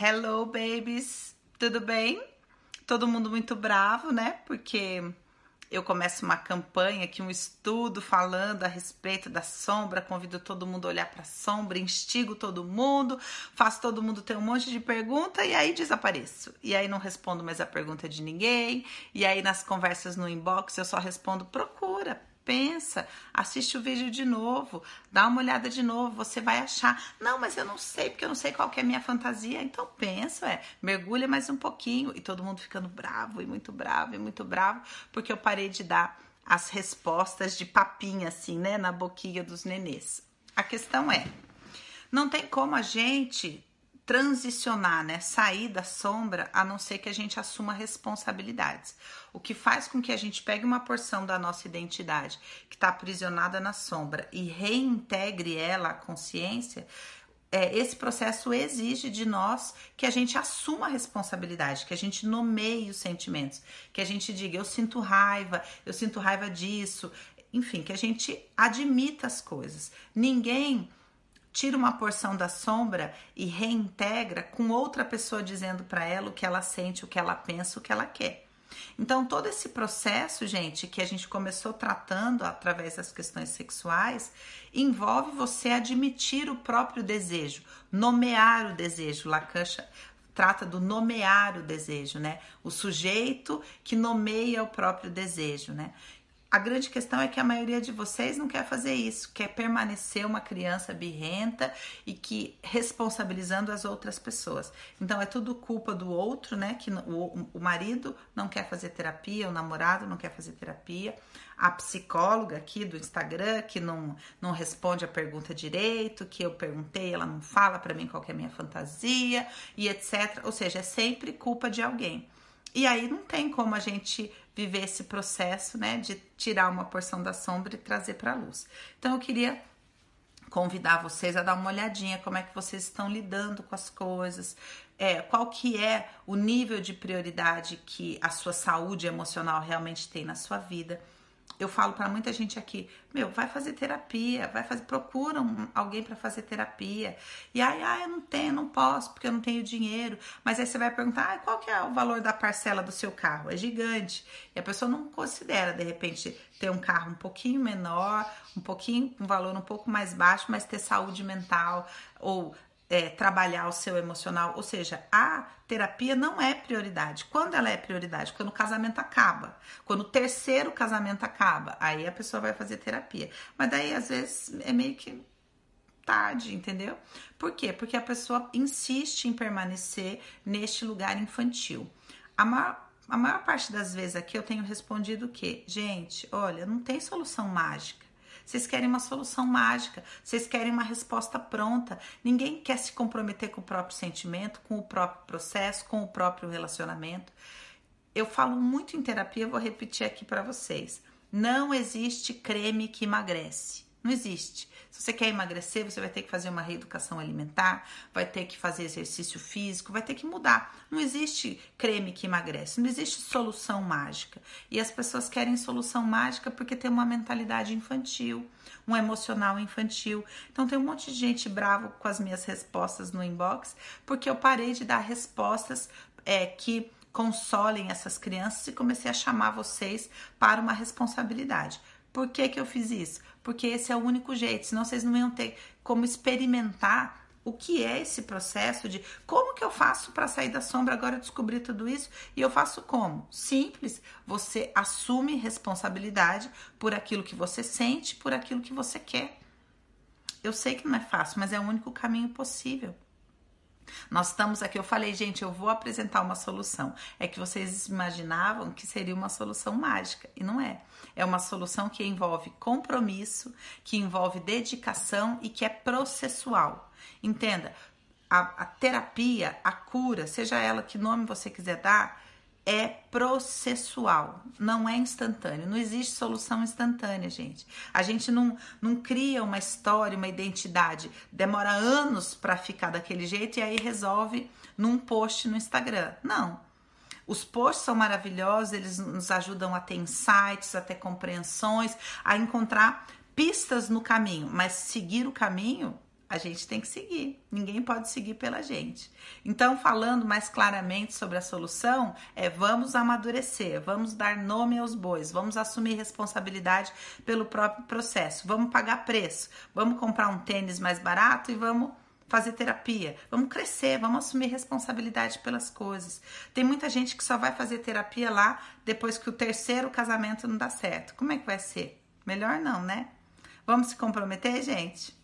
Hello, babies! Tudo bem? Todo mundo muito bravo, né? Porque eu começo uma campanha aqui, um estudo falando a respeito da sombra, convido todo mundo a olhar para a sombra, instigo todo mundo, faço todo mundo ter um monte de pergunta e aí desapareço. E aí não respondo mais a pergunta de ninguém, e aí nas conversas no inbox eu só respondo procura, pensa, assiste o vídeo de novo, dá uma olhada de novo, você vai achar. Não, mas eu não sei, porque eu não sei qual é a minha fantasia. Então pensa, é, mergulha mais um pouquinho. E todo mundo ficando bravo, e muito bravo, e muito bravo, porque eu parei de dar as respostas de papinha, assim, né, na boquinha dos nenês. A questão é, não tem como a gente transicionar, né, sair da sombra, a não ser que a gente assuma responsabilidades. O que faz com que a gente pegue uma porção da nossa identidade que está aprisionada na sombra e reintegre ela à consciência, é, esse processo exige de nós que a gente assuma a responsabilidade, que a gente nomeie os sentimentos, que a gente diga eu sinto raiva, eu sinto raiva disso, enfim, que a gente admita as coisas. Ninguém tira uma porção da sombra e reintegra com outra pessoa dizendo para ela o que ela sente, o que ela pensa, o que ela quer. Então, todo esse processo, gente, que a gente começou tratando através das questões sexuais, envolve você admitir o próprio desejo, nomear o desejo. Lacan trata do nomear o desejo, né? O sujeito que nomeia o próprio desejo, né? A grande questão é que a maioria de vocês não quer fazer isso, quer permanecer uma criança birrenta e que responsabilizando as outras pessoas. Então é tudo culpa do outro, né? Que o, o marido não quer fazer terapia, o namorado não quer fazer terapia, a psicóloga aqui do Instagram que não, não responde a pergunta direito, que eu perguntei, ela não fala para mim qual é a minha fantasia e etc. Ou seja, é sempre culpa de alguém. E aí não tem como a gente viver esse processo, né, de tirar uma porção da sombra e trazer para a luz. Então eu queria convidar vocês a dar uma olhadinha como é que vocês estão lidando com as coisas, é, qual que é o nível de prioridade que a sua saúde emocional realmente tem na sua vida eu falo para muita gente aqui, meu, vai fazer terapia, vai fazer, procura um, alguém para fazer terapia. E aí, ah, eu não tenho, não posso, porque eu não tenho dinheiro. Mas aí você vai perguntar, ah, qual que é o valor da parcela do seu carro? É gigante. E a pessoa não considera, de repente, ter um carro um pouquinho menor, um pouquinho, um valor um pouco mais baixo, mas ter saúde mental ou é, trabalhar o seu emocional, ou seja, a terapia não é prioridade. Quando ela é prioridade? Quando o casamento acaba. Quando o terceiro casamento acaba, aí a pessoa vai fazer terapia. Mas daí, às vezes, é meio que tarde, entendeu? Por quê? Porque a pessoa insiste em permanecer neste lugar infantil. A maior, a maior parte das vezes aqui eu tenho respondido que, gente, olha, não tem solução mágica. Vocês querem uma solução mágica, vocês querem uma resposta pronta. Ninguém quer se comprometer com o próprio sentimento, com o próprio processo, com o próprio relacionamento. Eu falo muito em terapia, vou repetir aqui para vocês. Não existe creme que emagrece. Não existe. Se você quer emagrecer, você vai ter que fazer uma reeducação alimentar, vai ter que fazer exercício físico, vai ter que mudar. Não existe creme que emagrece, não existe solução mágica. E as pessoas querem solução mágica porque tem uma mentalidade infantil, um emocional infantil. Então tem um monte de gente bravo com as minhas respostas no inbox, porque eu parei de dar respostas é, que consolem essas crianças e comecei a chamar vocês para uma responsabilidade. Por que, que eu fiz isso? Porque esse é o único jeito, senão vocês não iam ter como experimentar o que é esse processo de como que eu faço para sair da sombra agora eu descobri tudo isso e eu faço como? Simples, você assume responsabilidade por aquilo que você sente, por aquilo que você quer. Eu sei que não é fácil, mas é o único caminho possível. Nós estamos aqui, eu falei, gente, eu vou apresentar uma solução. É que vocês imaginavam que seria uma solução mágica, e não é. É uma solução que envolve compromisso, que envolve dedicação e que é processual. Entenda, a, a terapia, a cura, seja ela que nome você quiser dar, é processual, não é instantâneo. Não existe solução instantânea, gente. A gente não, não cria uma história, uma identidade, demora anos para ficar daquele jeito e aí resolve num post no Instagram. Não. Os posts são maravilhosos, eles nos ajudam a ter insights, a ter compreensões, a encontrar pistas no caminho, mas seguir o caminho a gente tem que seguir. Ninguém pode seguir pela gente. Então, falando mais claramente sobre a solução, é vamos amadurecer, vamos dar nome aos bois, vamos assumir responsabilidade pelo próprio processo, vamos pagar preço, vamos comprar um tênis mais barato e vamos fazer terapia, vamos crescer, vamos assumir responsabilidade pelas coisas. Tem muita gente que só vai fazer terapia lá depois que o terceiro casamento não dá certo. Como é que vai ser? Melhor não, né? Vamos se comprometer, gente?